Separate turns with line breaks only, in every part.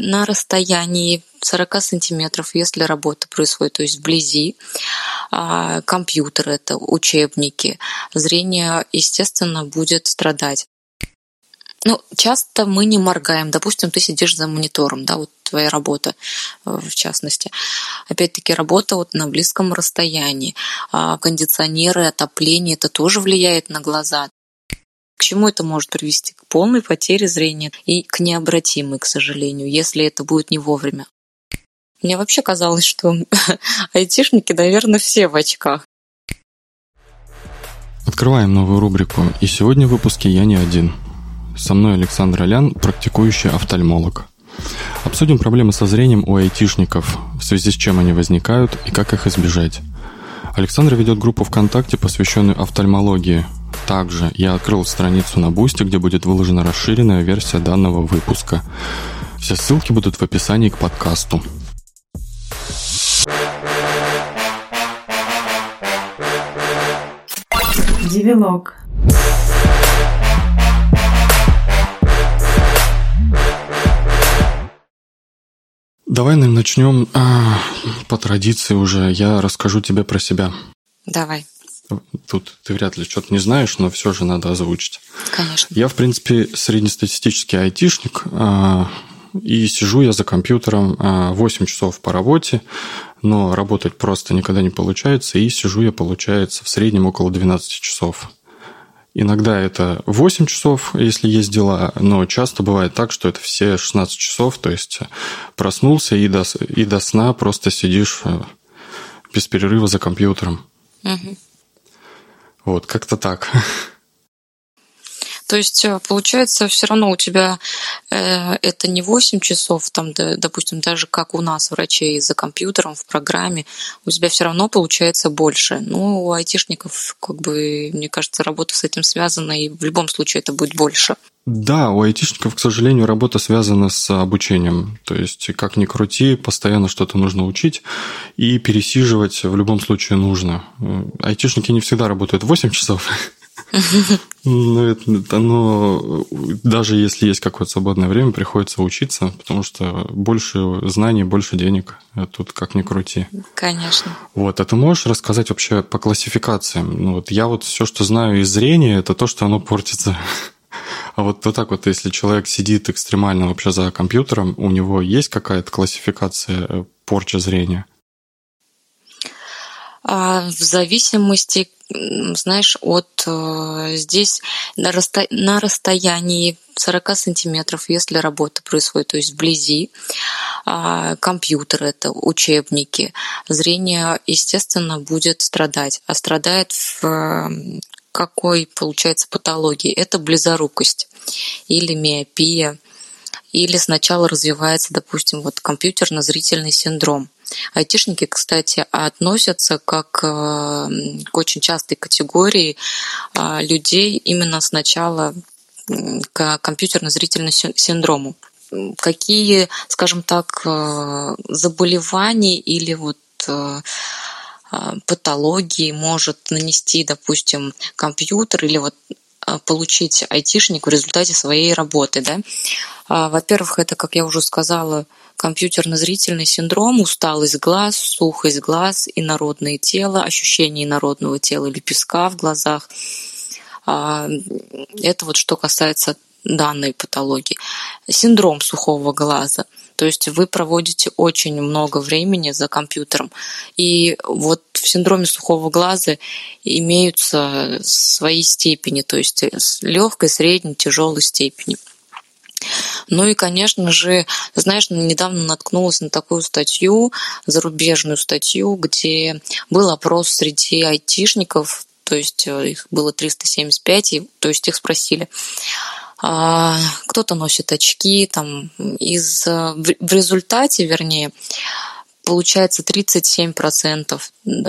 на расстоянии 40 сантиметров, если работа происходит, то есть вблизи, а, компьютер это, учебники, зрение, естественно, будет страдать. Ну, часто мы не моргаем. Допустим, ты сидишь за монитором, да, вот твоя работа э, в частности. Опять-таки работа вот на близком расстоянии. А кондиционеры, отопление, это тоже влияет на глаза. К чему это может привести? К полной потере зрения и к необратимой, к сожалению, если это будет не вовремя. Мне вообще казалось, что айтишники, наверное, все в очках.
Открываем новую рубрику. И сегодня в выпуске я не один. Со мной Александр Алян, практикующий офтальмолог. Обсудим проблемы со зрением у айтишников, в связи с чем они возникают и как их избежать. Александр ведет группу ВКонтакте, посвященную офтальмологии. Также я открыл страницу на Бусте, где будет выложена расширенная версия данного выпуска. Все ссылки будут в описании к подкасту.
Девилог.
Давай наверное, начнем а, по традиции уже. Я расскажу тебе про себя.
Давай.
Тут ты вряд ли что-то не знаешь, но все же надо озвучить.
Конечно.
Я, в принципе, среднестатистический айтишник, а, и сижу я за компьютером а, 8 часов по работе, но работать просто никогда не получается, и сижу я, получается, в среднем около 12 часов. Иногда это 8 часов, если есть дела, но часто бывает так, что это все 16 часов, то есть проснулся и до, и до сна просто сидишь э, без перерыва за компьютером.
Угу.
Вот, как-то так.
То есть, э, получается, все равно у тебя э, это не 8 часов, там, да, допустим, даже как у нас, врачей, за компьютером, в программе, у тебя все равно получается больше. Ну, у айтишников, как бы, мне кажется, работа с этим связана, и в любом случае это будет больше.
Да, у айтишников, к сожалению, работа связана с обучением. То есть, как ни крути, постоянно что-то нужно учить, и пересиживать в любом случае нужно. Айтишники не всегда работают 8 часов, ну, это, оно, даже если есть какое-то свободное время, приходится учиться, потому что больше знаний, больше денег. А тут как ни крути.
Конечно.
Вот, а ты можешь рассказать вообще по классификациям? Ну, вот я вот все, что знаю из зрения, это то, что оно портится. А вот, вот так вот, если человек сидит экстремально вообще за компьютером, у него есть какая-то классификация э, порча зрения?
А в зависимости, знаешь, от э, здесь на, расто, на расстоянии 40 сантиметров, если работа происходит, то есть вблизи, а, компьютер это, учебники, зрение, естественно, будет страдать. А страдает в какой, получается, патологии? Это близорукость или миопия, или сначала развивается, допустим, вот компьютерно-зрительный синдром – Айтишники, кстати, относятся как э, к очень частой категории а, людей именно сначала к компьютерно-зрительному синдрому. Какие, скажем так, э, заболевания или вот э, патологии может нанести, допустим, компьютер или вот получить айтишник в результате своей работы. Да? А, во-первых, это, как я уже сказала, компьютерно-зрительный синдром, усталость глаз, сухость глаз, инородное тело, ощущение инородного тела или песка в глазах. А, это вот что касается данной патологии. Синдром сухого глаза. То есть вы проводите очень много времени за компьютером. И вот в синдроме сухого глаза имеются свои степени, то есть легкой, средней, тяжелой степени. Ну и, конечно же, знаешь, недавно наткнулась на такую статью, зарубежную статью, где был опрос среди айтишников, то есть э, их было 375, и, то есть их спросили, кто-то носит очки, там, из, э, в результате, вернее, получается 37%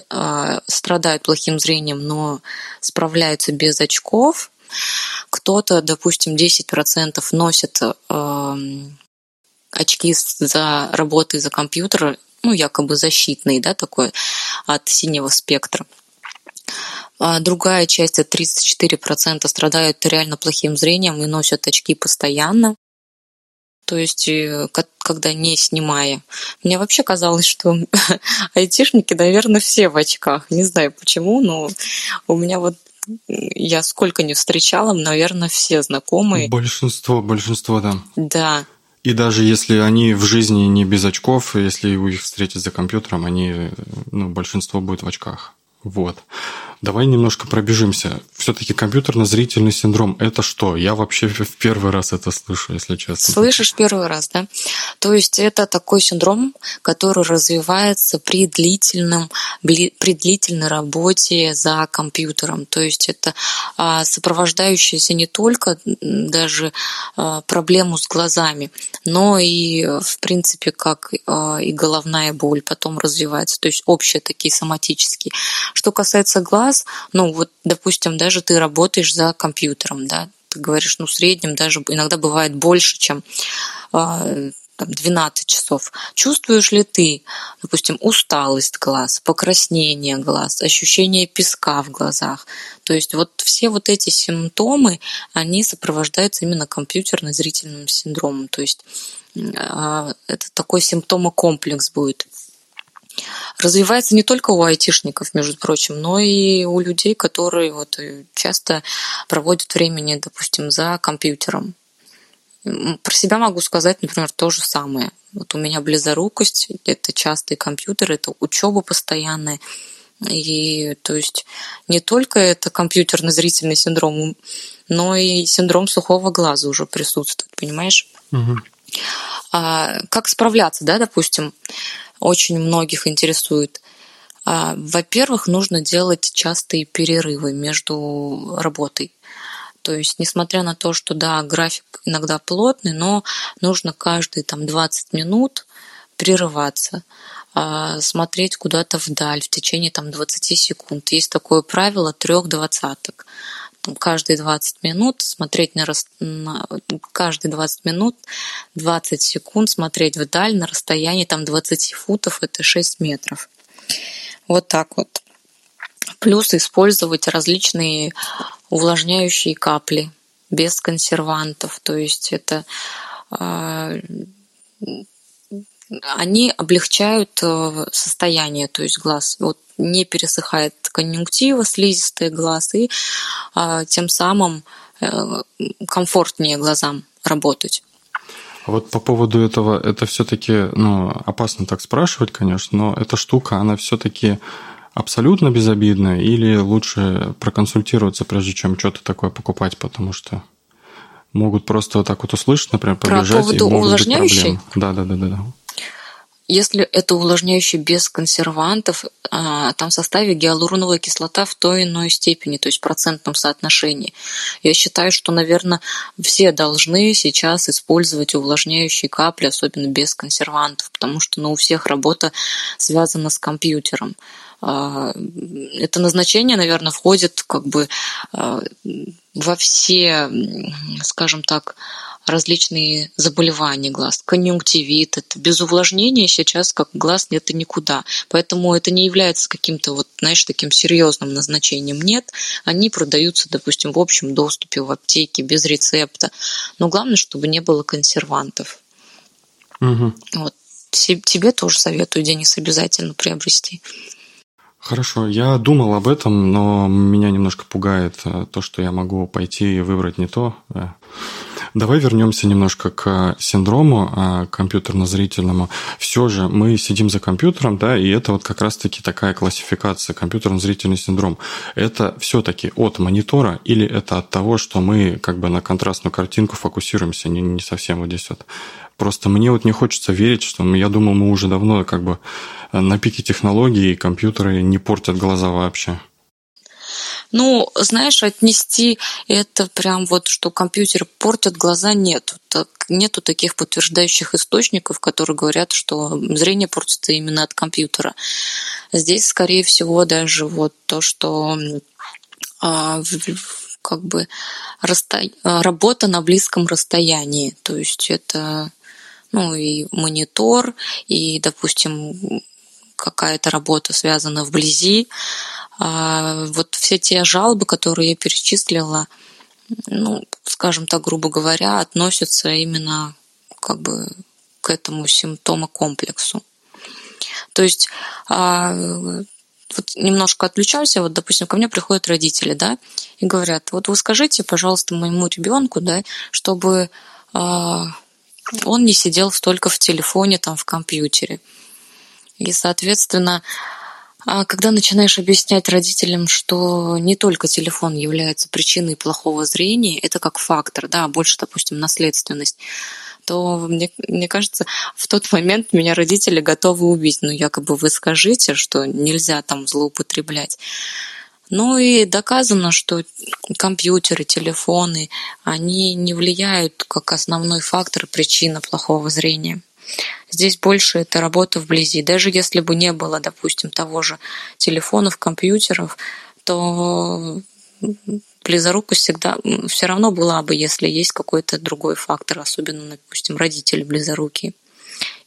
а, страдают плохим зрением, но справляются без очков, кто-то, допустим, 10% носит э, очки за работой за компьютер, ну, якобы защитные, да, такой от синего спектра. А другая часть, это 34%, страдают реально плохим зрением и носят очки постоянно. То есть э, никогда не снимая. Мне вообще казалось, что айтишники, наверное, все в очках. Не знаю почему, но у меня вот я сколько не встречала, наверное, все знакомые.
Большинство, большинство, да.
Да.
И даже если они в жизни не без очков, если вы их встретите за компьютером, они, ну, большинство будет в очках. Вот. Давай немножко пробежимся. Все-таки компьютерно-зрительный синдром – это что? Я вообще в первый раз это слышу, если честно.
Слышишь первый раз, да? То есть это такой синдром, который развивается при длительном, при длительной работе за компьютером. То есть это а, сопровождающаяся не только даже а, проблему с глазами, но и, в принципе, как а, и головная боль потом развивается. То есть общие такие соматические. Что касается глаз, глаз, ну вот, допустим, даже ты работаешь за компьютером, да, ты говоришь, ну, в среднем даже иногда бывает больше, чем э, там, 12 часов. Чувствуешь ли ты, допустим, усталость глаз, покраснение глаз, ощущение песка в глазах? То есть вот все вот эти симптомы, они сопровождаются именно компьютерно-зрительным синдромом. То есть э, это такой симптомокомплекс будет развивается не только у айтишников, между прочим, но и у людей, которые вот э, часто проводят времени, допустим, за компьютером. Про себя могу сказать, например, то же самое. Вот у меня близорукость, это частый компьютер, это учеба постоянная. И то есть не только это компьютерно-зрительный синдром, но и синдром сухого глаза уже присутствует, понимаешь?
Угу.
А, как справляться, да, допустим? Очень многих интересует. А, во-первых, нужно делать частые перерывы между работой. То есть, несмотря на то, что да, график иногда плотный, но нужно каждые там 20 минут прерываться, а, смотреть куда-то вдаль в течение там 20 секунд. Есть такое правило трех двадцаток каждые 20 минут смотреть на, рас... на каждые 20 минут 20 секунд смотреть вдаль на расстоянии там 20 футов, это 6 метров. Вот так вот. Плюс использовать различные увлажняющие капли без консервантов. То есть это а, они облегчают э, состояние, то есть глаз. Вот не пересыхает конъюнктива, слизистые глаз, и а, тем самым э, комфортнее глазам работать.
А вот по поводу этого, это все-таки, ну, опасно так спрашивать, конечно, но эта штука, она все-таки абсолютно безобидная или лучше проконсультироваться, прежде чем что-то такое покупать, потому что могут просто вот так вот услышать, например, побежать, Про поводу и могут быть проблемы. Да, да, да, да.
Если это увлажняющий без консервантов, а, там в составе гиалуроновая кислота в той иной степени, то есть в процентном соотношении. Я считаю, что, наверное, все должны сейчас использовать увлажняющие капли, особенно без консервантов, потому что ну, у всех работа связана с компьютером. А, это назначение, наверное, входит как бы а, во все, скажем так, различные заболевания глаз, конъюнктивит, это без увлажнения сейчас как глаз нет и никуда. Поэтому это не является каким-то вот, знаешь, таким серьезным назначением. Нет, они продаются, допустим, в общем доступе в аптеке без рецепта. Но главное, чтобы не было консервантов.
Угу.
Вот. Тебе тоже советую, Денис, обязательно приобрести.
Хорошо, я думал об этом, но меня немножко пугает э, то, что я могу пойти и выбрать не то. Э. Давай вернемся немножко к синдрому а, компьютерно-зрительному. Все же мы сидим за компьютером, да, и это вот как раз-таки такая классификация компьютерно-зрительный синдром. Это все-таки от монитора или это от того, что мы как бы на контрастную картинку фокусируемся, не, не совсем вот здесь вот. Просто мне вот не хочется верить, что я думал, мы уже давно как бы на пике технологий, и компьютеры не портят глаза вообще.
Ну, знаешь, отнести это прям вот, что компьютер портит глаза, нету. Так, нету таких подтверждающих источников, которые говорят, что зрение портится именно от компьютера. Здесь, скорее всего, даже вот то, что а, как бы расто... работа на близком расстоянии. То есть это ну, и монитор, и, допустим, какая-то работа связана вблизи, вот все те жалобы, которые я перечислила, ну, скажем так, грубо говоря, относятся именно как бы к этому симптомокомплексу. То есть а, вот немножко отключаюсь, вот, допустим, ко мне приходят родители, да, и говорят, вот вы скажите, пожалуйста, моему ребенку, да, чтобы а, он не сидел столько в телефоне, там, в компьютере. И, соответственно, а когда начинаешь объяснять родителям, что не только телефон является причиной плохого зрения, это как фактор, да, больше, допустим, наследственность, то мне, мне кажется, в тот момент меня родители готовы убить. Ну, якобы вы скажите, что нельзя там злоупотреблять. Ну и доказано, что компьютеры, телефоны, они не влияют как основной фактор, причина плохого зрения. Здесь больше это работа вблизи. Даже если бы не было, допустим, того же телефонов, компьютеров, то близорукость всегда все равно была бы, если есть какой-то другой фактор, особенно, допустим, родители близорукие.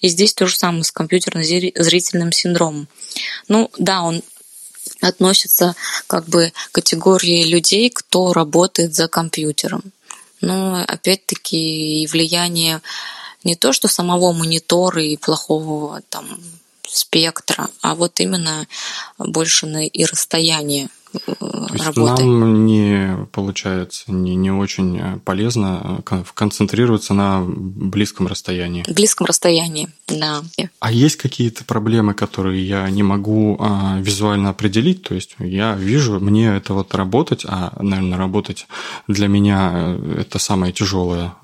И здесь то же самое с компьютерно-зрительным синдромом. Ну да, он относится как бы к категории людей, кто работает за компьютером. Но опять-таки влияние не то, что самого монитора и плохого там спектра, а вот именно больше на и расстояние
то есть работы. Нам не получается, не, не очень э, полезно э, концентрироваться на близком расстоянии.
Близком расстоянии, да.
А есть какие-то проблемы, которые я не могу а, визуально определить? То есть я вижу, мне это вот работать, а, наверное, работать для меня э, это самая тяжелая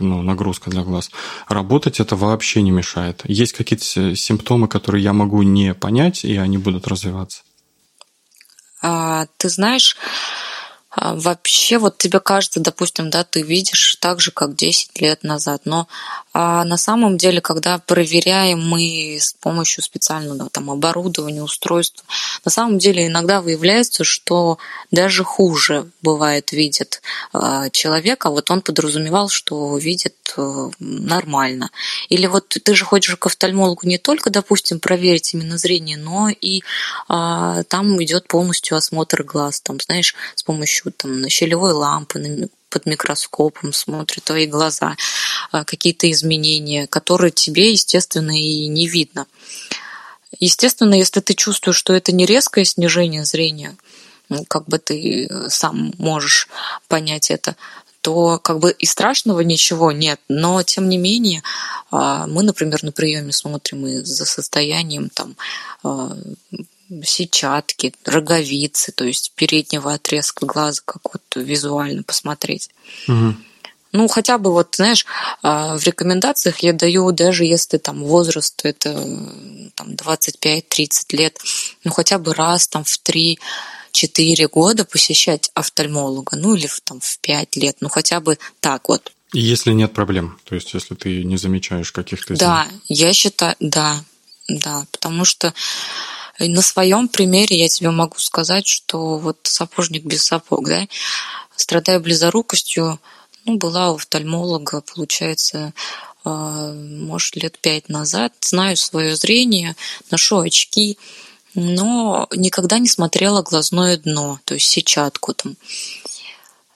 ну, нагрузка для глаз. Работать это вообще не мешает. Есть какие-то симптомы, которые я могу не понять, и они будут развиваться?
А, ты знаешь, а, вообще вот тебе кажется, допустим, да, ты видишь так же, как 10 лет назад, но а на самом деле, когда проверяем мы с помощью специального там, оборудования, устройств, на самом деле иногда выявляется, что даже хуже бывает видит а вот он подразумевал, что видит э, нормально. Или вот ты же ходишь к офтальмологу не только, допустим, проверить именно зрение, но и э, там идет полностью осмотр глаз, там, знаешь, с помощью там, щелевой лампы, под микроскопом смотрит твои глаза, а, какие-то изменения, которые тебе, естественно, и не видно. Естественно, если ты чувствуешь, что это не резкое снижение зрения, как бы ты сам можешь понять это, то как бы и страшного ничего нет. Но тем не менее, а, мы, например, на приеме смотрим и за состоянием там а, сетчатки, роговицы, то есть переднего отрезка глаза, как вот визуально посмотреть. Угу. Ну, хотя бы вот, знаешь, а, в рекомендациях я даю, даже если там возраст это там 25-30 лет, ну, хотя бы раз там в 3-4 года посещать офтальмолога, ну, или в, там в 5 лет, ну, хотя бы так вот.
И если нет проблем, то есть если ты не замечаешь каких-то...
Да, я считаю, да, да, потому что и на своем примере я тебе могу сказать, что вот сапожник без сапог, да, страдая близорукостью, ну, была у офтальмолога, получается, а, может, лет пять назад. Знаю свое зрение, ношу очки, но никогда не смотрела глазное дно, то есть сетчатку там.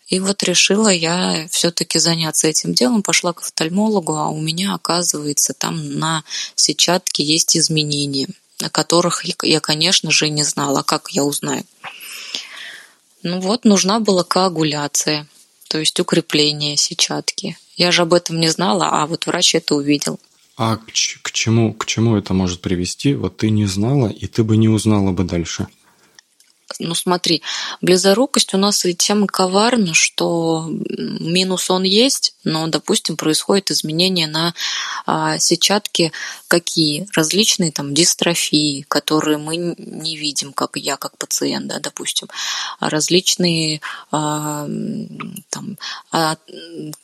И вот решила я все-таки заняться этим делом, пошла к офтальмологу, а у меня, оказывается, там на сетчатке есть изменения – о которых я, конечно же, не знала. А как я узнаю? Ну вот, нужна была коагуляция, то есть укрепление сетчатки. Я же об этом не знала, а вот врач это увидел.
А к, к чему, к чему это может привести? Вот ты не знала, и ты бы не узнала бы дальше
ну смотри, близорукость у нас и тем коварна, что минус он есть, но, допустим, происходит изменения на а, сетчатке какие? Различные там дистрофии, которые мы не видим, как я, как пациент, да, допустим. Различные а, там, а,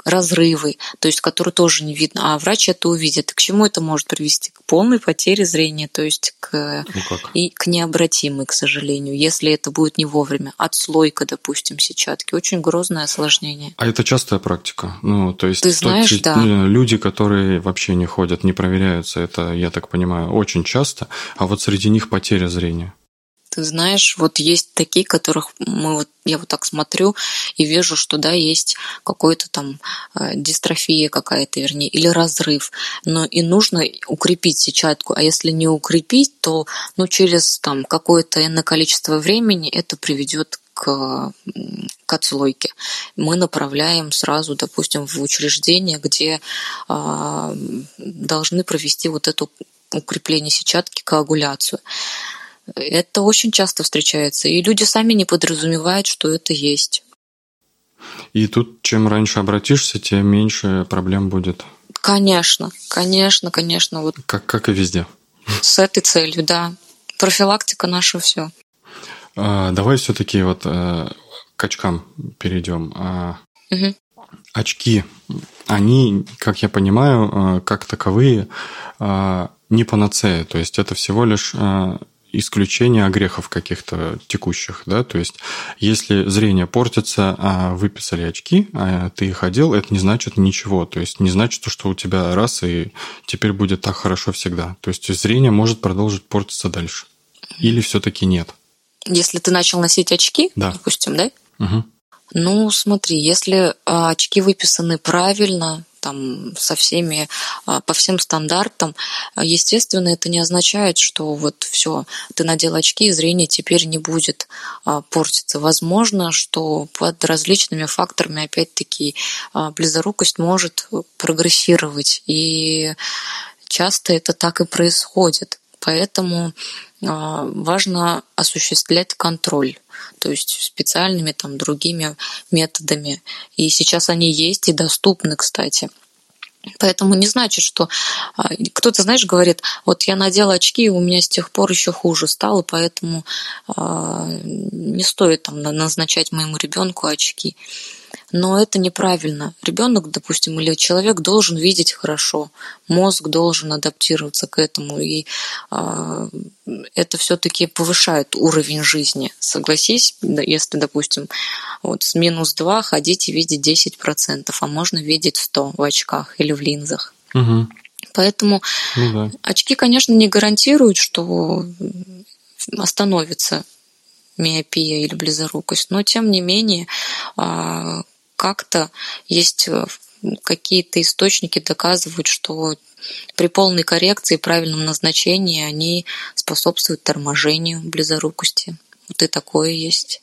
разрывы, то есть которые тоже не видно, а врач это увидит. К чему это может привести? К полной потере зрения, то есть к, ну и к необратимой, к сожалению, если это будет не вовремя. Отслойка, допустим, сетчатки. Очень грозное осложнение.
А это частая практика? Ну, то есть
Ты знаешь,
то,
да.
Э, люди, которые вообще не ходят, не проверяются, это, я так понимаю, очень часто. А вот среди них потеря зрения.
Ты знаешь, вот есть такие, которых мы вот, я вот так смотрю и вижу, что да, есть какой-то там э, дистрофия какая-то, вернее, или разрыв. Но и нужно укрепить сетчатку. А если не укрепить, то ну, через там какое-то энное количество времени это приведет к, к отслойке. Мы направляем сразу, допустим, в учреждение, где э, должны провести вот эту укрепление сетчатки, коагуляцию. Это очень часто встречается, и люди сами не подразумевают, что это есть.
И тут чем раньше обратишься, тем меньше проблем будет.
Конечно, конечно, конечно. Вот
как, как и везде.
С этой целью, да. Профилактика наша все.
А, давай все-таки вот а, к очкам перейдем. А, угу. Очки, они, как я понимаю, а, как таковые, а, не панацея. То есть это всего лишь а, исключение огрехов каких-то текущих, да, то есть если зрение портится, а выписали очки, а ты их одел, это не значит ничего, то есть не значит, что у тебя раз и теперь будет так хорошо всегда, то есть зрение может продолжить портиться дальше, или все-таки нет.
Если ты начал носить очки, да. допустим, да? Угу. Ну, смотри, если а, очки выписаны правильно, там со всеми, а, по всем стандартам, естественно, это не означает, что вот все, ты надел очки, и зрение теперь не будет а, портиться. Возможно, что под различными факторами, опять-таки, близорукость может прогрессировать, и часто это так и происходит. Поэтому важно осуществлять контроль то есть специальными там другими методами. И сейчас они есть и доступны, кстати. Поэтому не значит, что а, кто-то, знаешь, говорит, вот я надела очки, и у меня с тех пор еще хуже стало, поэтому а, не стоит там назначать моему ребенку очки но это неправильно. Ребенок, допустим, или человек должен видеть хорошо, мозг должен адаптироваться к этому, и э, это все-таки повышает уровень жизни. Согласись, если, допустим, вот с минус 2 ходить и видеть 10%, а можно видеть 100 в очках или в линзах. Угу. Поэтому ну, да. очки, конечно, не гарантируют, что остановится миопия или близорукость, но тем не менее а, как-то есть э, какие-то источники доказывают, что при полной коррекции и правильном назначении они способствуют торможению близорукости. Вот и такое есть.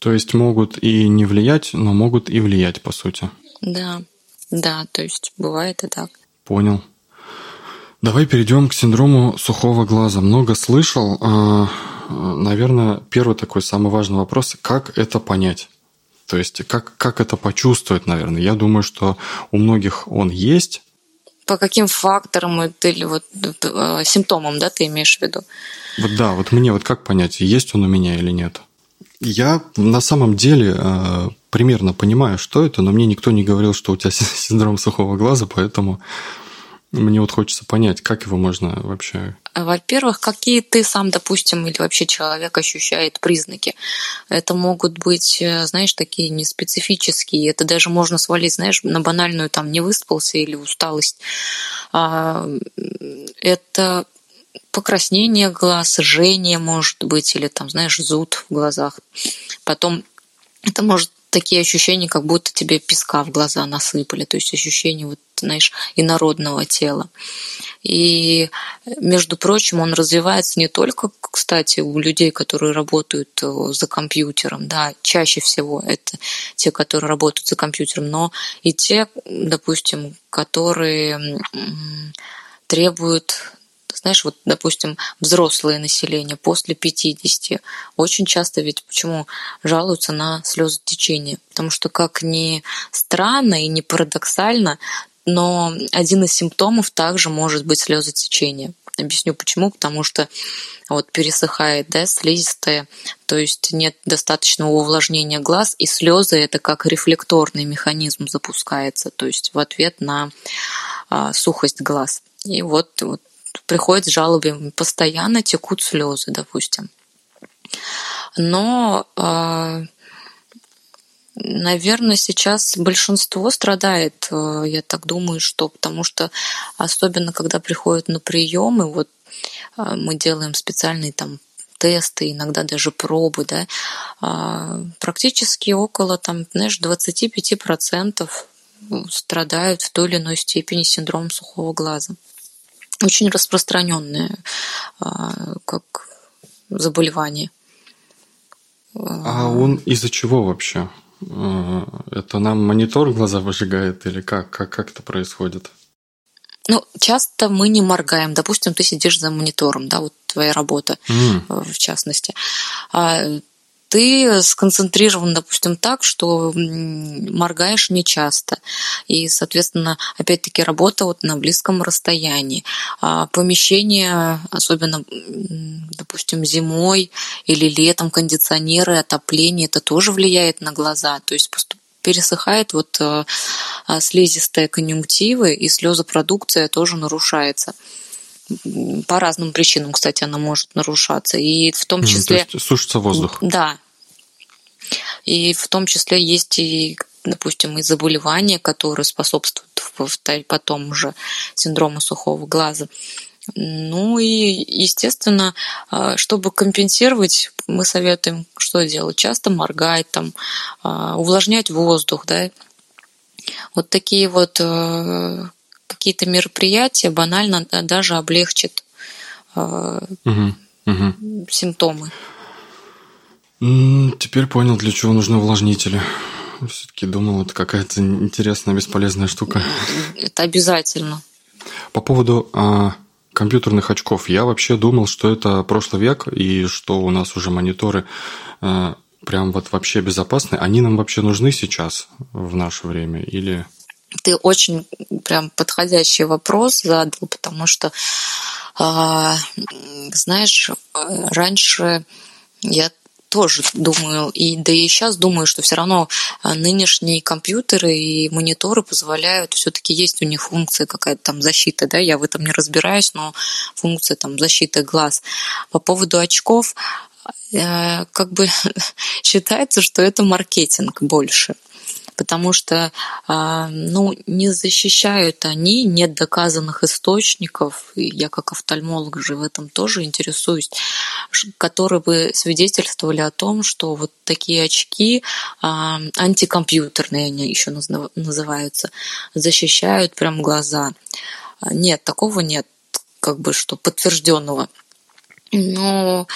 То есть могут и не влиять, но могут и влиять, по сути.
Да, да, то есть бывает и так.
Понял. Давай перейдем к синдрому сухого глаза. Много слышал. А, наверное, первый такой самый важный вопрос – как это понять? То есть как, как это почувствовать, наверное? Я думаю, что у многих он есть.
По каким факторам или вот э, симптомам, да, ты имеешь в виду?
Вот да, вот мне вот как понять, есть он у меня или нет? Я на самом деле э, примерно понимаю, что это, но мне никто не говорил, что у тебя синдром сухого глаза, поэтому мне вот хочется понять, как его можно вообще...
Во-первых, какие ты сам, допустим, или вообще человек ощущает признаки. Это могут быть, э, знаешь, такие неспецифические. Это даже можно свалить, знаешь, на банальную там не выспался или усталость. А, это покраснение глаз, жжение может быть, или там, знаешь, зуд в глазах. Потом это может такие ощущения, как будто тебе песка в глаза насыпали, то есть ощущение вот, знаешь, инородного тела. И, между прочим, он развивается не только, кстати, у людей, которые работают э, за компьютером, да, чаще всего это те, которые работают за компьютером, но и те, допустим, которые требуют знаешь, вот, допустим, взрослое население после 50 очень часто ведь почему жалуются на слезотечение? Потому что как ни странно и не парадоксально, но один из симптомов также может быть слезотечение. Объясню почему. Потому что вот пересыхает да, слизистая, то есть нет достаточного увлажнения глаз, и слезы это как рефлекторный механизм запускается, то есть в ответ на а, сухость глаз. И вот, вот приходит с жалобами, постоянно текут слезы, допустим. Но, а, наверное, сейчас большинство страдает, а, я так думаю, что потому что особенно когда приходят на приемы, вот а, мы делаем специальные там тесты, иногда даже пробы, да, практически около, там, знаешь, 25% страдают в той или иной степени синдромом сухого глаза. Очень распространенное а, как заболевание.
А он из-за чего вообще? Э, это нам монитор глаза выжигает или как? Как, как это происходит?
Ну, часто мы не моргаем. Допустим, ты сидишь за монитором, да, вот твоя работа mm. в частности. Ты сконцентрирован, допустим, так, что моргаешь нечасто. И, соответственно, опять-таки работа вот на близком расстоянии. А помещение, особенно, допустим, зимой или летом, кондиционеры, отопление, это тоже влияет на глаза. То есть пересыхает вот э, слизистая конъюнктивы, и слезопродукция тоже нарушается по разным причинам, кстати, она может нарушаться. И в том числе...
То есть сушится воздух.
Да. И в том числе есть и допустим, и заболевания, которые способствуют потом уже синдрому сухого глаза. Ну и, естественно, а, чтобы компенсировать, мы советуем, что делать? Часто моргать, там, а, увлажнять воздух, да. Вот такие вот э, какие-то мероприятия банально даже облегчат угу, угу. симптомы.
Теперь понял, для чего нужны увлажнители. Все-таки думал, это какая-то интересная, бесполезная штука.
Это обязательно.
По поводу а, компьютерных очков. Я вообще думал, что это прошлый век, и что у нас уже мониторы а, прям вот вообще безопасны. Они нам вообще нужны сейчас, в наше время, или...
Ты очень прям подходящий вопрос задал, потому что, а, знаешь, раньше я тоже думаю, и да и сейчас думаю, что все равно а, нынешние компьютеры и мониторы позволяют, все-таки есть у них функция какая-то там защита, да, я в этом не разбираюсь, но функция там защиты глаз. По поводу очков, э, как бы считается, что это маркетинг больше потому что а, ну, не защищают они, нет доказанных источников, и я как офтальмолог же в этом тоже интересуюсь, которые бы свидетельствовали о том, что вот такие очки а, антикомпьютерные они еще называются, защищают прям глаза. Нет, такого нет, как бы что подтвержденного. Но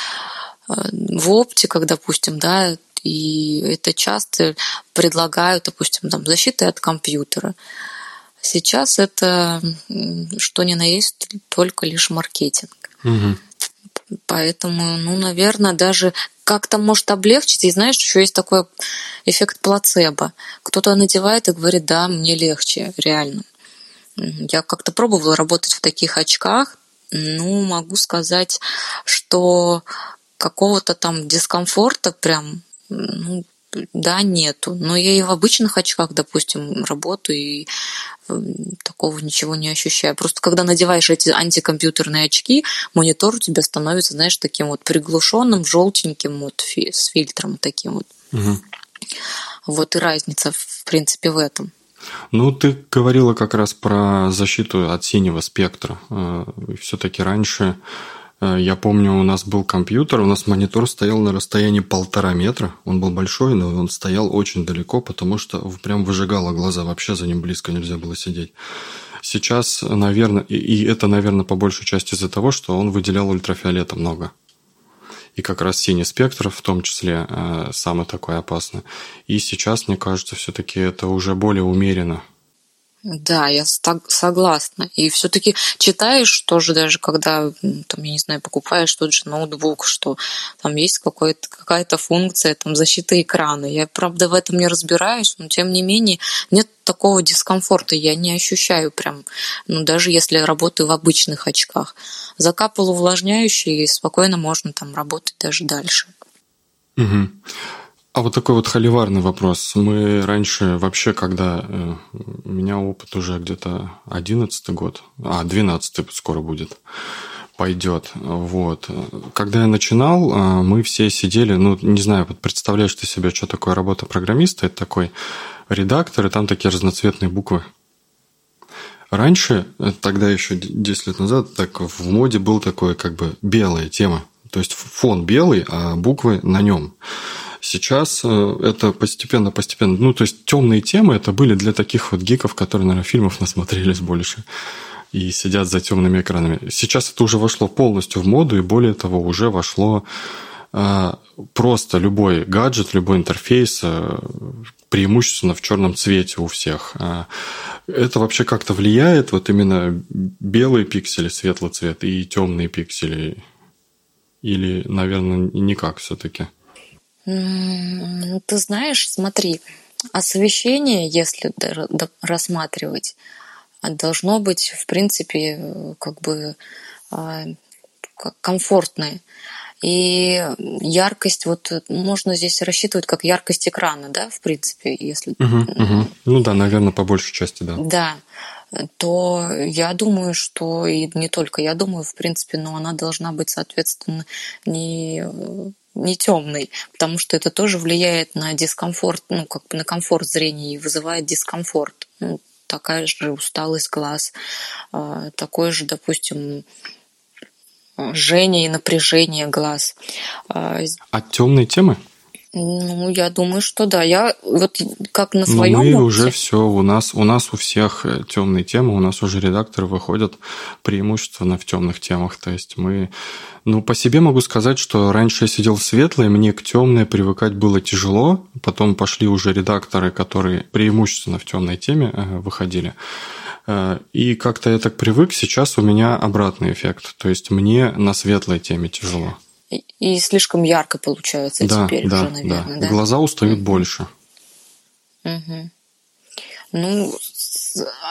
а, в оптиках, допустим, да, и это часто предлагают, допустим, там, защиты от компьютера. Сейчас это, что ни на есть, только лишь маркетинг. Угу. Поэтому, ну, наверное, даже как-то может облегчить. И знаешь, еще есть такой эффект плацебо. Кто-то надевает и говорит, да, мне легче, реально. Я как-то пробовала работать в таких очках. Ну, могу сказать, что какого-то там дискомфорта прям ну, да, нету. Но я и в обычных очках, допустим, работаю, и такого ничего не ощущаю. Просто когда надеваешь эти антикомпьютерные очки, монитор у тебя становится, знаешь, таким вот приглушенным, желтеньким, вот с фильтром таким вот. Угу. Вот и разница, в принципе, в этом.
Ну, ты говорила как раз про защиту от синего спектра. Э, Все-таки раньше я помню, у нас был компьютер, у нас монитор стоял на расстоянии полтора метра. Он был большой, но он стоял очень далеко, потому что прям выжигало глаза. Вообще за ним близко нельзя было сидеть. Сейчас, наверное, и это, наверное, по большей части из-за того, что он выделял ультрафиолета много. И как раз синий спектр в том числе э, самый такой опасный. И сейчас, мне кажется, все-таки это уже более умеренно
да, я согласна. И все-таки читаешь тоже, даже когда, там, я не знаю, покупаешь тот же ноутбук, что там есть какая-то функция там, защиты экрана. Я, правда, в этом не разбираюсь, но тем не менее нет такого дискомфорта, я не ощущаю прям, ну, даже если работаю в обычных очках. Закапал увлажняющий, и спокойно можно там работать даже дальше.
Угу. А вот такой вот холиварный вопрос. Мы раньше вообще, когда э, у меня опыт уже где-то одиннадцатый год, а, двенадцатый скоро будет, пойдет. Вот. Когда я начинал, э, мы все сидели, ну, не знаю, вот представляешь ты себе, что такое работа программиста, это такой редактор, и там такие разноцветные буквы. Раньше, э, тогда еще 10 лет назад, так в моде был такой как бы белая тема То есть фон белый, а буквы на нем. Сейчас э, это постепенно-постепенно... Ну, то есть темные темы это были для таких вот гиков, которые, наверное, фильмов насмотрелись больше и сидят за темными экранами. Сейчас это уже вошло полностью в моду, и более того, уже вошло э, просто любой гаджет, любой интерфейс э, преимущественно в черном цвете у всех. Это вообще как-то влияет, вот именно белые пиксели, светлый цвет и темные пиксели? Или, наверное, никак все-таки?
Ты знаешь, смотри, освещение, если рассматривать, должно быть, в принципе, как бы а, комфортное. И яркость, вот можно здесь рассчитывать как яркость экрана, да, в принципе, если...
Угу, угу. Ну да, наверное, по большей части, да.
Да то я думаю, что и не только я думаю, в принципе, но она должна быть, соответственно, не не темный, потому что это тоже влияет на дискомфорт, ну, как бы на комфорт зрения и вызывает дискомфорт. Ну, такая же усталость глаз, а, такое же, допустим, жжение и напряжение глаз.
А, а темные темы?
Ну, я думаю, что да. Я вот как на своем.
Ну, мы опыте... уже все у нас у нас у всех э, темные темы, у нас уже редакторы выходят преимущественно в темных темах. То есть мы, ну по себе могу сказать, что раньше я сидел в светлой, мне к темной привыкать было тяжело. Потом пошли уже редакторы, которые преимущественно в темной теме э, выходили. Э, и как-то я так привык, сейчас у меня обратный эффект. То есть мне на светлой теме тяжело.
И слишком ярко получается да, теперь да, уже, наверное, да.
да? Глаза устают mm-hmm. больше.
Угу. Ну,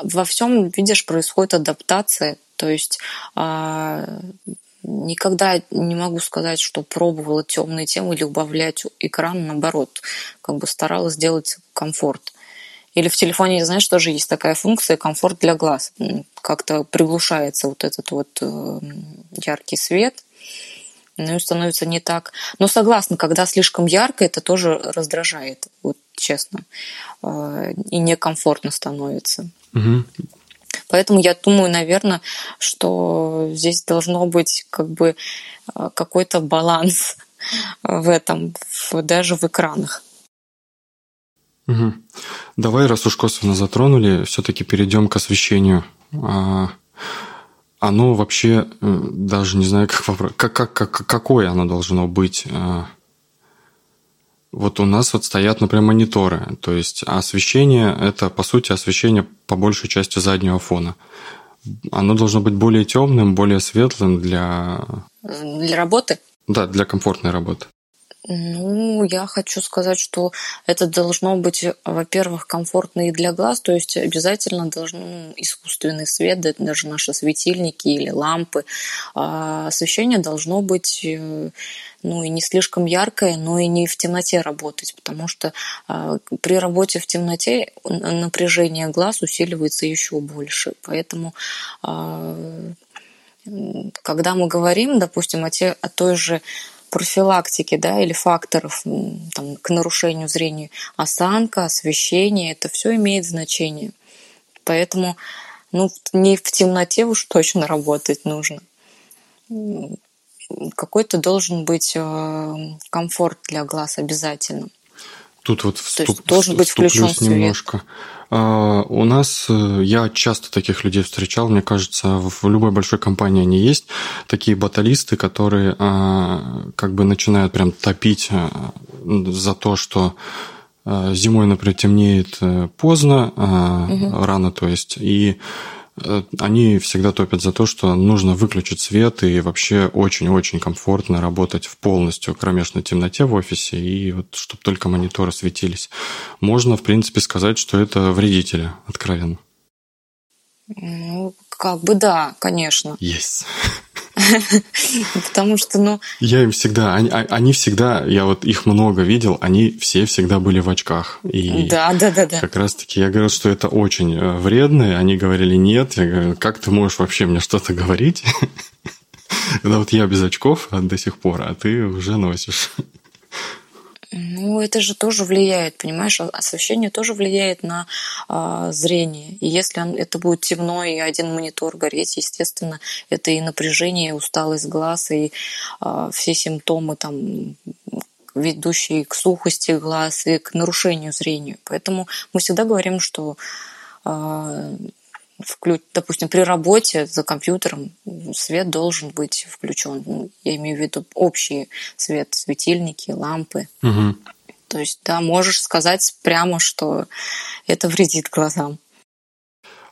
во всем, видишь, происходит адаптация. То есть а, никогда не могу сказать, что пробовала темные темы или убавлять экран, наоборот, как бы старалась сделать комфорт. Или в телефоне, знаешь, тоже есть такая функция комфорт для глаз. Как-то приглушается вот этот вот э, яркий свет, ну, становится не так. Но согласна, когда слишком ярко, это тоже раздражает, вот честно. А, и некомфортно становится.
Угу.
Поэтому я думаю, наверное, что здесь должно быть как бы а, какой-то баланс в этом, даже в экранах.
Угу. Давай, раз уж косвенно затронули, все-таки перейдем к освещению. Оно вообще э, даже не знаю, как вопрос, как, как, как, какое оно должно быть. Э. Вот у нас вот стоят, например, мониторы, то есть освещение – это, по сути, освещение по большей части заднего фона. Оно должно быть более темным, более светлым для…
Для работы?
Да, для комфортной работы.
Ну, я хочу сказать, что это должно быть, во-первых, комфортно и для глаз, то есть обязательно должен ну, искусственный свет, даже наши светильники или лампы. А освещение должно быть э, ну и не слишком яркое, но и не в темноте работать, потому что а, при работе в темноте напряжение глаз усиливается еще больше. Поэтому а, когда мы говорим, допустим, о, те, о той же профилактики, да, или факторов там, к нарушению зрения, осанка, освещение, это все имеет значение. Поэтому ну, не в темноте уж точно работать нужно. Какой-то должен быть э, комфорт для глаз обязательно.
Тут вот вступ, То есть должен быть включен немножко. Свет. А, у нас, э, я часто таких людей встречал, мне кажется, в любой большой компании они есть, такие баталисты, которые а, как бы начинают прям топить э, за то, что э, зимой, например, темнеет поздно, угу. рано, то есть, и они всегда топят за то, что нужно выключить свет и вообще очень-очень комфортно работать в полностью кромешной темноте в офисе и вот чтобы только мониторы светились. Можно, в принципе, сказать, что это вредители, откровенно.
Ну, как бы да, конечно.
Есть.
Потому что, ну...
Я им всегда... Они, а, они всегда... Я вот их много видел, они все всегда были в очках.
И да, да, да, да.
Как раз-таки я говорил, что это очень э, вредно, и они говорили нет. Я говорю, как ты можешь вообще мне что-то говорить? Да вот я без очков до сих пор, а ты уже носишь.
Ну, это же тоже влияет, понимаешь, освещение тоже влияет на а, зрение. И если это будет темно и один монитор гореть, естественно, это и напряжение, и усталость глаз, и а, все симптомы там ведущие к сухости глаз и к нарушению зрения. Поэтому мы всегда говорим, что а, допустим, при работе за компьютером свет должен быть включен. Ну, я имею в виду общий свет, светильники, лампы.
Угу.
То есть, да, можешь сказать прямо, что это вредит глазам.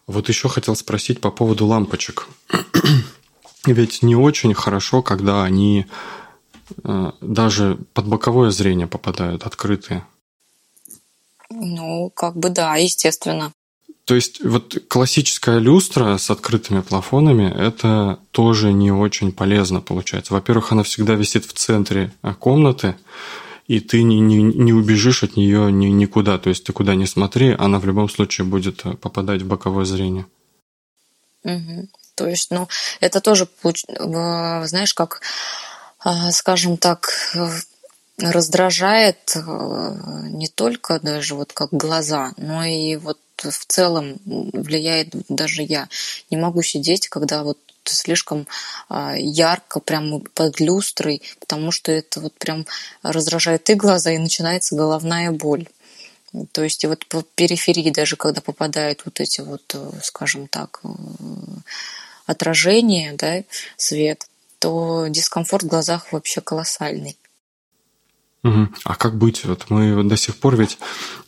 Вот еще хотел спросить по поводу лампочек. Ведь не очень хорошо, когда они э, даже под боковое зрение попадают, открытые.
Ну, как бы да, естественно.
То есть вот классическая люстра с открытыми плафонами – это тоже не очень полезно получается. Во-первых, она всегда висит в центре а, комнаты, и ты не, не, не убежишь от нее ни, никуда. То есть ты куда ни смотри, она в любом случае будет э, попадать в боковое зрение.
Угу. То есть, ну, это тоже, знаешь, как, а, скажем так, раздражает э, не только даже вот как глаза, но и вот в целом влияет даже я. Не могу сидеть, когда вот слишком а, ярко, прямо под люстрой, потому что это вот прям раздражает и глаза, и начинается головная боль. То есть и вот по периферии даже, когда попадают вот эти вот, э, скажем так, э, отражения, да, свет, то дискомфорт в глазах вообще колоссальный.
Угу. А как быть? Вот мы до сих пор ведь...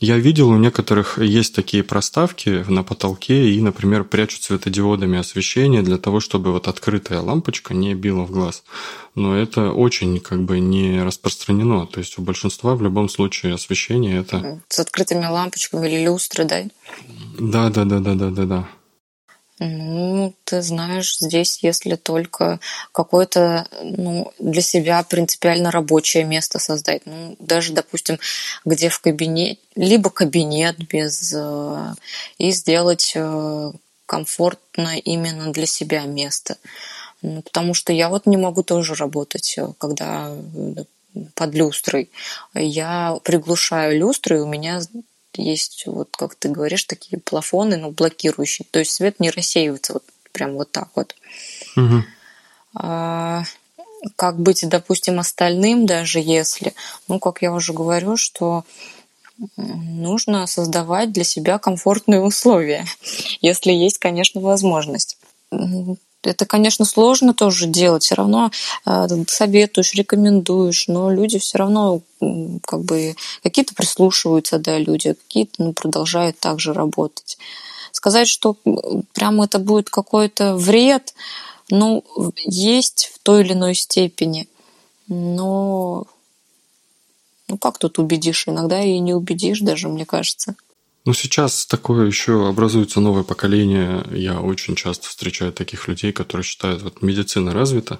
Я видел, у некоторых есть такие проставки на потолке и, например, прячут светодиодами освещение для того, чтобы вот открытая лампочка не била в глаз. Но это очень как бы не распространено. То есть у большинства в любом случае освещение это...
С открытыми лампочками или люстры, да?
Да, да, да, да, да, да, да.
Ну, ты знаешь, здесь если только какое-то ну, для себя принципиально рабочее место создать. Ну, даже, допустим, где в кабинете, либо кабинет без... Э, и сделать э, комфортно именно для себя место. Ну, потому что я вот не могу тоже работать, э, когда под люстрой. Я приглушаю люстры, и у меня есть, вот как ты говоришь, такие плафоны, но блокирующие. То есть свет не рассеивается вот прям вот так вот.
Угу.
А, как быть, допустим, остальным, даже если, ну, как я уже говорю, что нужно создавать для себя комфортные условия, если есть, конечно, возможность это, конечно, сложно тоже делать. Все равно э, советуешь, рекомендуешь, но люди все равно как бы какие-то прислушиваются, да, люди, какие-то ну, продолжают также работать. Сказать, что прямо это будет какой-то вред, ну, есть в той или иной степени, но ну как тут убедишь? Иногда и не убедишь даже, мне кажется.
Ну, сейчас такое еще образуется новое поколение. Я очень часто встречаю таких людей, которые считают, вот медицина развита.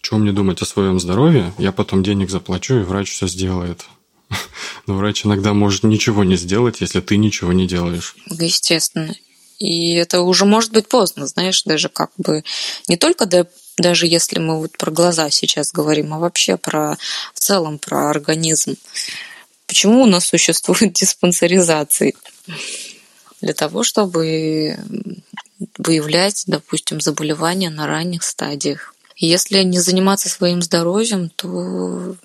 Чего мне думать о своем здоровье? Я потом денег заплачу, и врач все сделает. Но врач иногда может ничего не сделать, если ты ничего не делаешь.
Естественно. И это уже может быть поздно, знаешь, даже как бы не только да, даже если мы вот про глаза сейчас говорим, а вообще про в целом про организм. Почему у нас существует диспансеризация? Для того, чтобы выявлять, допустим, заболевания на ранних стадиях. Если не заниматься своим здоровьем, то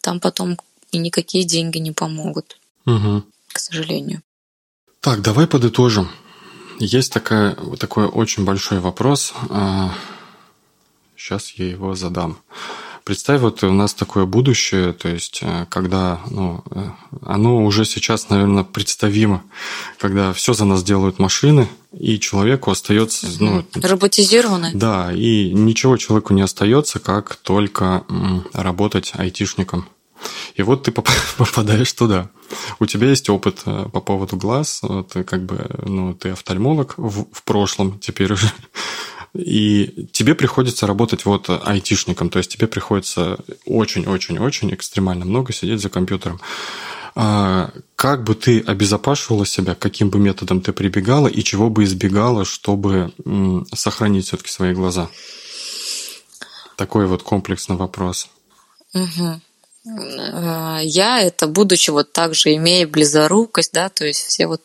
там потом и никакие деньги не помогут,
угу.
к сожалению.
Так, давай подытожим. Есть такая, такой очень большой вопрос. Сейчас а, я его задам. Представь, вот у нас такое будущее, то есть э, когда, ну, э, оно уже сейчас, наверное, представимо, когда все за нас делают машины, и человеку остается, ну,
роботизированно.
Да, и ничего человеку не остается, как только работать айтишником. И вот ты попадаешь туда. У тебя есть опыт э, по поводу глаз, вот, как бы, ну, ты офтальмолог в, в прошлом, теперь уже и тебе приходится работать вот айтишником, то есть тебе приходится очень-очень-очень экстремально много сидеть за компьютером. А как бы ты обезопасивала себя, каким бы методом ты прибегала и чего бы избегала, чтобы сохранить все-таки свои глаза? Такой вот комплексный вопрос.
Угу. я это, будучи вот также имея близорукость, да, то есть все вот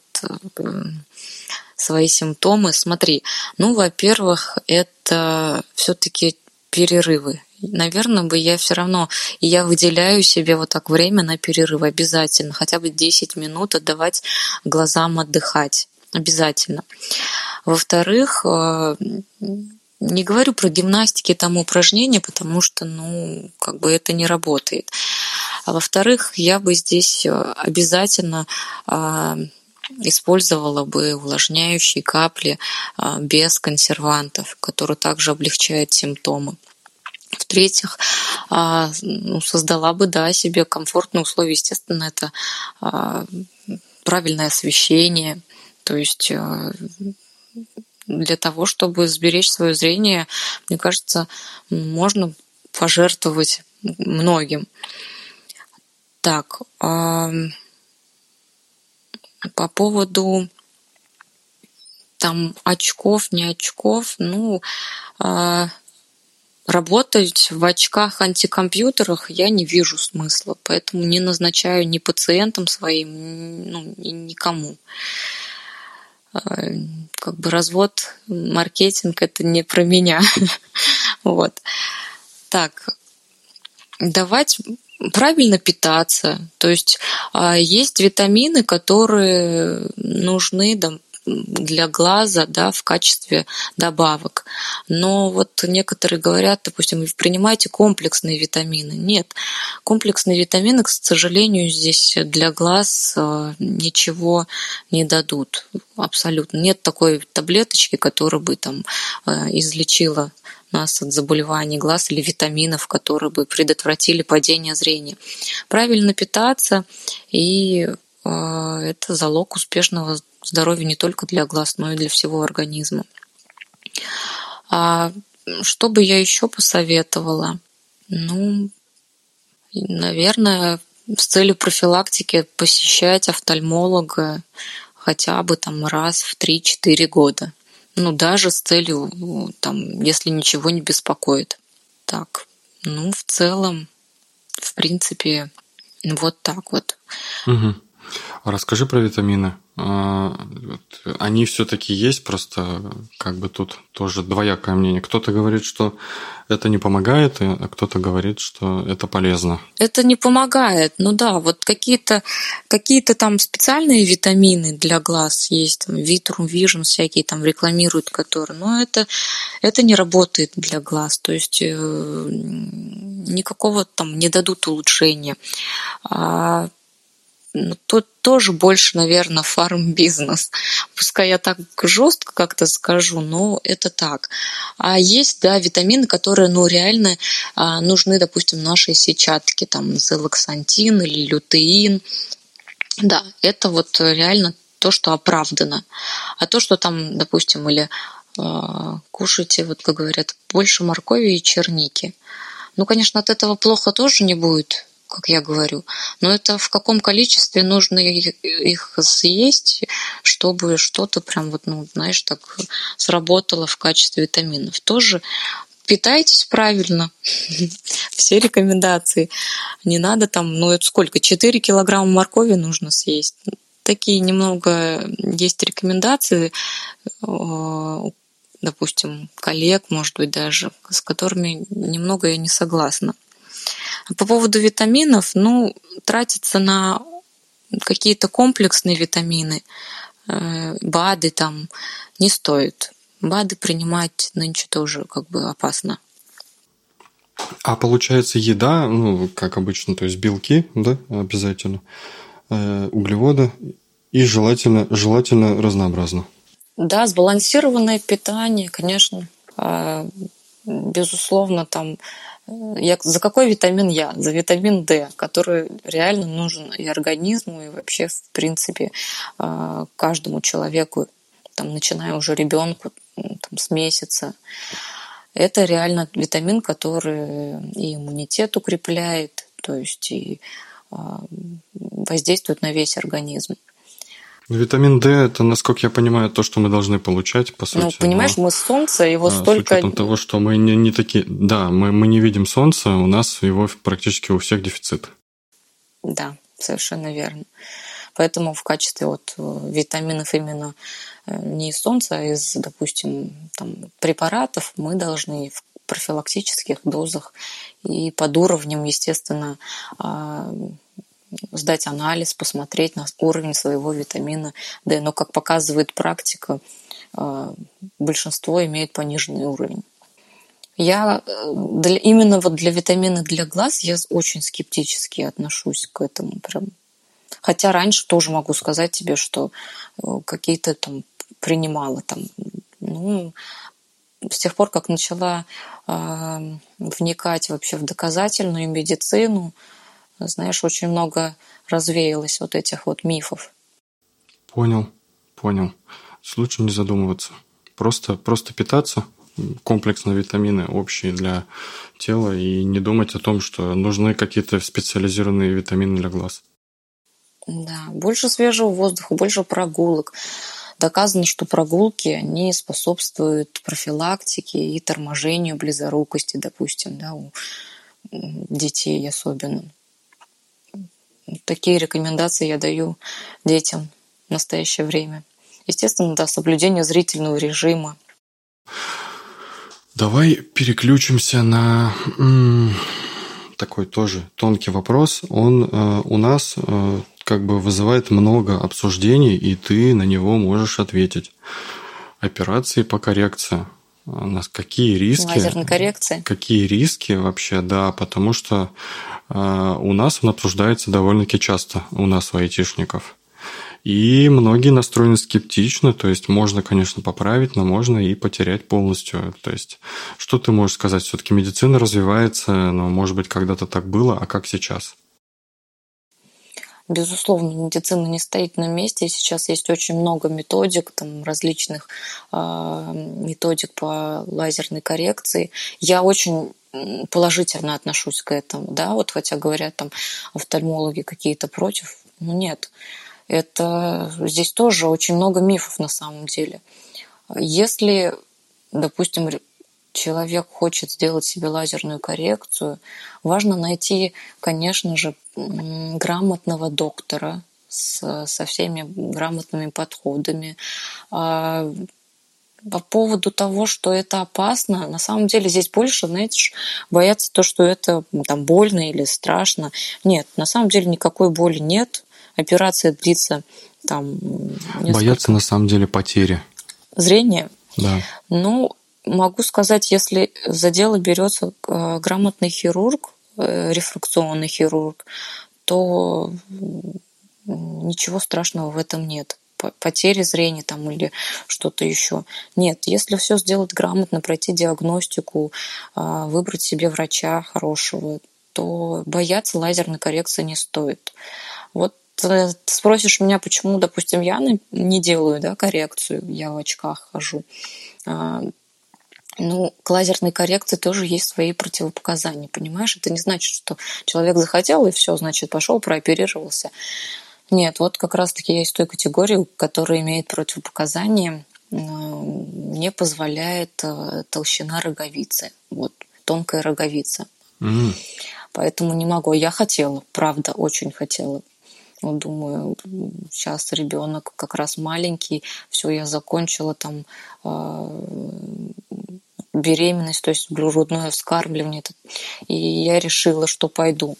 свои симптомы. Смотри, ну, во-первых, это все-таки перерывы. Наверное, бы я все равно, и я выделяю себе вот так время на перерыв обязательно, хотя бы 10 минут отдавать глазам отдыхать. Обязательно. Во-вторых, э, не говорю про гимнастики, там упражнения, потому что, ну, как бы это не работает. А во-вторых, я бы здесь э, обязательно а, использовала бы увлажняющие капли а, без консервантов, которые также облегчают симптомы. В-третьих, а, ну, создала бы да, себе комфортные условия. Естественно, это а, правильное освещение. То есть для того, чтобы сберечь свое зрение, мне кажется, можно пожертвовать многим. Так, по поводу там очков, не очков, ну, э, работать в очках антикомпьютерах я не вижу смысла, поэтому не назначаю ни пациентам своим, ну, никому. Э, как бы развод, маркетинг это не про меня. вот. Так, давать правильно питаться. То есть а, есть витамины, которые нужны для глаза да, в качестве добавок. Но вот некоторые говорят, допустим, вы принимаете комплексные витамины. Нет, комплексные витамины, к сожалению, здесь для глаз а, ничего не дадут. Абсолютно. Нет такой таблеточки, которая бы там а, излечила нас от заболеваний глаз или витаминов, которые бы предотвратили падение зрения. Правильно питаться и э, это залог успешного здоровья не только для глаз, но и для всего организма. А что бы я еще посоветовала? Ну, наверное, с целью профилактики посещать офтальмолога хотя бы там раз в 3-4 года. Ну, даже с целью, там, если ничего не беспокоит. Так, ну, в целом, в принципе, вот так вот.
Угу. Расскажи про витамины. А, они все-таки есть, просто как бы тут тоже двоякое мнение. Кто-то говорит, что это не помогает, а кто-то говорит, что это полезно.
Это не помогает. Ну да, вот какие-то какие там специальные витамины для глаз есть, там Vitrum Vision всякие там рекламируют, которые, но это, это не работает для глаз, то есть э, никакого там не дадут улучшения. А ну, тут тоже больше, наверное, фарм-бизнес. Пускай я так жестко как-то скажу, но это так. А есть, да, витамины, которые, ну, реально а, нужны, допустим, нашей сетчатке, там, зелоксантин или лютеин. Да, это вот реально то, что оправдано. А то, что там, допустим, или а, кушайте, вот как говорят, больше моркови и черники. Ну, конечно, от этого плохо тоже не будет, как я говорю. Но это в каком количестве нужно их, съесть, чтобы что-то прям вот, ну, знаешь, так сработало в качестве витаминов. Тоже питайтесь правильно. Все рекомендации. Не надо там, ну это сколько? 4 килограмма моркови нужно съесть. Такие немного есть рекомендации, э, допустим, коллег, может быть, даже, с которыми немного я не согласна. По поводу витаминов, ну, тратиться на какие-то комплексные витамины, э, БАДы там не стоит. БАДы принимать нынче тоже как бы опасно.
А получается еда, ну, как обычно, то есть белки, да, обязательно, э, углеводы и желательно, желательно разнообразно.
Да, сбалансированное питание, конечно. А, безусловно, там я, за какой витамин я? За витамин D, который реально нужен и организму, и вообще, в принципе, а, каждому человеку, там, начиная уже ребенку там, с месяца. Это реально витамин, который и иммунитет укрепляет, то есть и а, воздействует на весь организм.
Витамин D это, насколько я понимаю, то, что мы должны получать, по сути.
Ну, понимаешь, мы солнце, его столько...
С учетом того, что мы не, не такие... Да, мы, мы не видим солнца, у нас его практически у всех дефицит.
Да, совершенно верно. Поэтому в качестве вот э, витаминов именно э, не из солнца, а из, допустим, там, препаратов мы должны в профилактических дозах и под уровнем, естественно, а, сдать анализ, посмотреть на уровень своего витамина D. Но, как показывает практика, а, большинство имеет пониженный уровень. Я э, для, именно вот для витамина для глаз я очень скептически отношусь к этому. Прям. Хотя раньше тоже могу сказать тебе, что э, какие-то там принимала там, ну, с тех пор, как начала э, вникать вообще в доказательную медицину, знаешь, очень много развеялось вот этих вот мифов.
Понял, понял. Лучше не задумываться. Просто, просто питаться, комплексно витамины общие для тела и не думать о том, что нужны какие-то специализированные витамины для глаз.
Да, больше свежего воздуха, больше прогулок. Доказано, что прогулки, они способствуют профилактике и торможению близорукости, допустим, да, у детей особенно. Такие рекомендации я даю детям в настоящее время. Естественно, да, соблюдение зрительного режима.
Давай переключимся на такой тоже тонкий вопрос. Он э, у нас э, как бы вызывает много обсуждений, и ты на него можешь ответить. Операции по коррекции. У нас какие риски?
Лазерной коррекции.
Какие риски вообще, да, потому что э, у нас он обсуждается довольно-таки часто, у нас у айтишников. И многие настроены скептично, то есть можно, конечно, поправить, но можно и потерять полностью. То есть что ты можешь сказать? Все-таки медицина развивается, но, может быть, когда-то так было, а как сейчас?
Безусловно, медицина не стоит на месте. Сейчас есть очень много методик, там, различных э, методик по лазерной коррекции. Я очень положительно отношусь к этому, да, вот хотя говорят там офтальмологи какие-то против, ну нет, это здесь тоже очень много мифов на самом деле. Если, допустим, человек хочет сделать себе лазерную коррекцию, важно найти, конечно же, грамотного доктора с, со всеми грамотными подходами. А, по поводу того, что это опасно, на самом деле здесь больше, знаете, бояться то, что это там больно или страшно. Нет, на самом деле никакой боли нет операция длится там...
Несколько... Боятся на самом деле потери.
Зрения?
Да.
Ну, могу сказать, если за дело берется э, грамотный хирург, э, рефракционный хирург, то ничего страшного в этом нет потери зрения там или что-то еще. Нет, если все сделать грамотно, пройти диагностику, а, выбрать себе врача хорошего, то бояться лазерной коррекции не стоит. Вот ты спросишь меня, почему, допустим, я не делаю да, коррекцию, я в очках хожу. Ну, к лазерной коррекции тоже есть свои противопоказания, понимаешь? Это не значит, что человек захотел и все, значит, пошел, прооперировался. Нет, вот как раз-таки я из той категории, которая имеет противопоказания, не позволяет э, толщина роговицы, вот тонкая роговица. Mm. Поэтому не могу. Я хотела, правда, очень хотела вот думаю, сейчас ребенок как раз маленький, все, я закончила там э, беременность, то есть грудное вскармливание, и я решила, что пойду.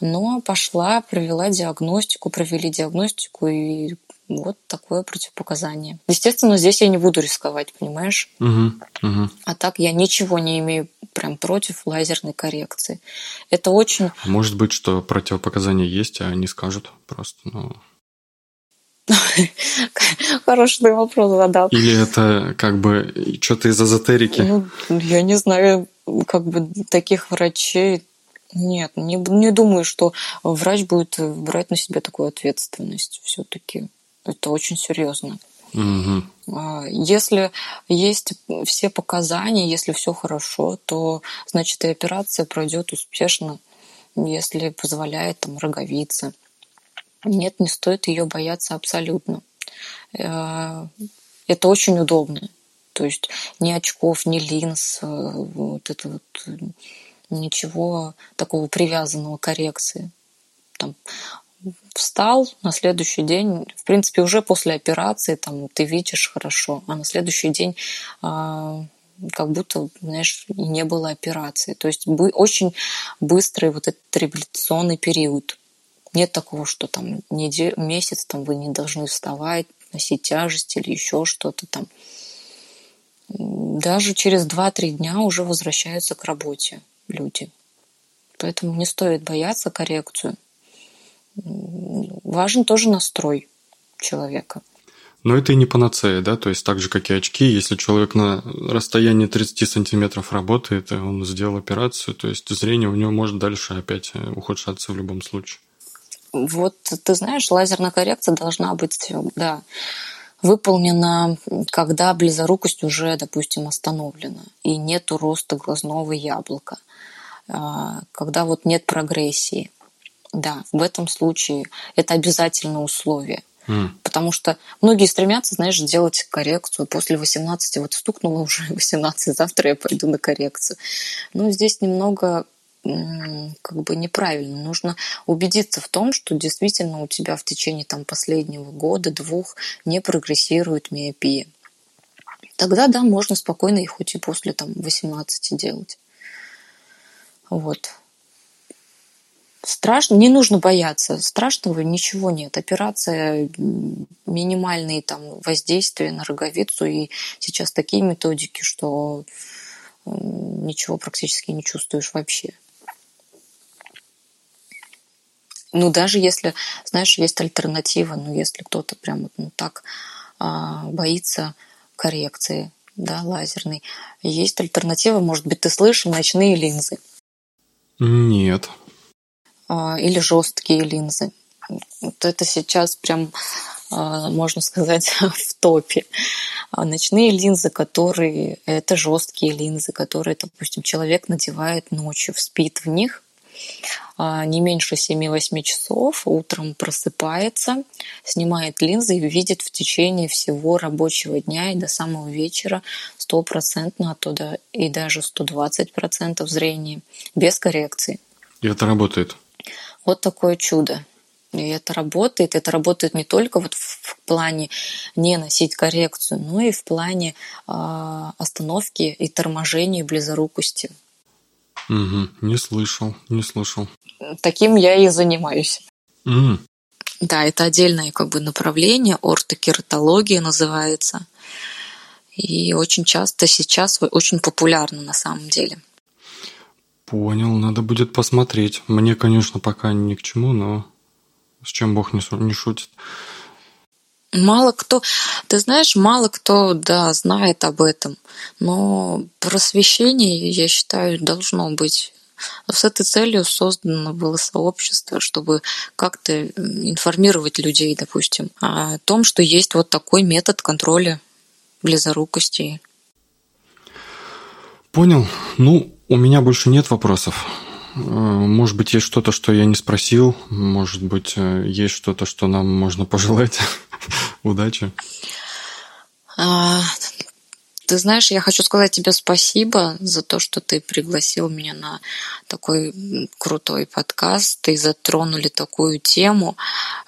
Но пошла, провела диагностику, провели диагностику, и вот такое противопоказание. Естественно, здесь я не буду рисковать, понимаешь?
Угу, угу.
А так я ничего не имею прям против лазерной коррекции. Это очень...
Может быть, что противопоказания есть, а не скажут просто, ну...
Хороший вопрос задал.
Или это как бы что-то из эзотерики?
Ну, я не знаю, как бы таких врачей нет, не, не думаю, что врач будет брать на себя такую ответственность все-таки. Это очень серьезно.
Угу.
Если есть все показания, если все хорошо, то значит и операция пройдет успешно, если позволяет там роговица. Нет, не стоит ее бояться абсолютно. Э, это очень удобно. То есть ни очков, ни линз, э, вот это вот ничего такого привязанного к коррекции. Там, встал на следующий день, в принципе, уже после операции там ты видишь хорошо, а на следующий день а, как будто, знаешь, не было операции. То есть очень быстрый вот этот реабилитационный период. Нет такого, что там неделю, месяц там вы не должны вставать, носить тяжесть или еще что-то там. Даже через 2-3 дня уже возвращаются к работе люди. Поэтому не стоит бояться коррекцию. Важен тоже настрой человека.
Но это и не панацея, да? То есть так же, как и очки, если человек на расстоянии 30 сантиметров работает, и он сделал операцию, то есть зрение у него может дальше опять ухудшаться в любом случае.
Вот ты знаешь, лазерная коррекция должна быть, да, выполнена, когда близорукость уже, допустим, остановлена, и нету роста глазного яблока, а, когда вот нет прогрессии. Да, в этом случае это обязательное условие. Mm. Потому что многие стремятся, знаешь, сделать коррекцию после 18. Вот стукнуло уже 18, завтра я пойду на коррекцию. Но здесь немного как бы неправильно. Нужно убедиться в том, что действительно у тебя в течение там, последнего года, двух не прогрессирует миопия. Тогда, да, можно спокойно и хоть и после там, 18 делать. Вот. Страшно, не нужно бояться. Страшного ничего нет. Операция, минимальные там воздействия на роговицу. И сейчас такие методики, что ничего практически не чувствуешь вообще. Ну, даже если, знаешь, есть альтернатива, ну, если кто-то прям ну, так а, боится коррекции, да, лазерной, есть альтернатива, может быть, ты слышал, ночные линзы.
Нет.
А, или жесткие линзы. Вот это сейчас прям, а, можно сказать, в топе. А ночные линзы, которые это жесткие линзы, которые, допустим, человек надевает ночью, спит в них, не меньше 7-8 часов, утром просыпается, снимает линзы и видит в течение всего рабочего дня и до самого вечера стопроцентно оттуда и даже 120% зрения без коррекции.
И это работает?
Вот такое чудо. И это работает. Это работает не только вот в плане не носить коррекцию, но и в плане э, остановки и торможения близорукости.
Угу, не слышал, не слышал.
Таким я и занимаюсь.
Mm.
Да, это отдельное как бы направление, ортокератология называется. И очень часто сейчас очень популярно на самом деле.
Понял, надо будет посмотреть. Мне, конечно, пока ни к чему, но с чем Бог не, не шутит.
Мало кто, ты знаешь, мало кто, да, знает об этом, но просвещение, я считаю, должно быть. С этой целью создано было сообщество, чтобы как-то информировать людей, допустим, о том, что есть вот такой метод контроля близорукости.
Понял. Ну, у меня больше нет вопросов. Э, может быть, есть что-то, что я не спросил. Может быть, э, есть что-то, что нам можно пожелать. Удачи.
А, ты знаешь, я хочу сказать тебе спасибо за то, что ты пригласил меня на такой крутой подкаст и затронули такую тему.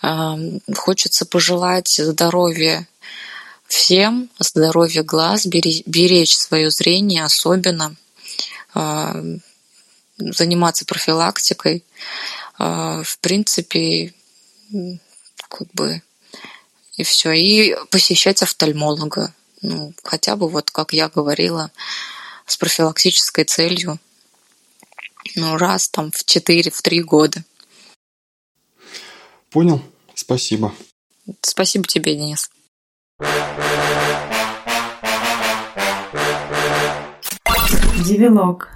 А, хочется пожелать здоровья всем, здоровья глаз, беречь свое зрение особенно, заниматься профилактикой. В принципе, как бы и все. И посещать офтальмолога. Ну, хотя бы вот, как я говорила, с профилактической целью. Ну, раз там в 4, в 3 года.
Понял. Спасибо.
Спасибо тебе, Денис.
Девилог.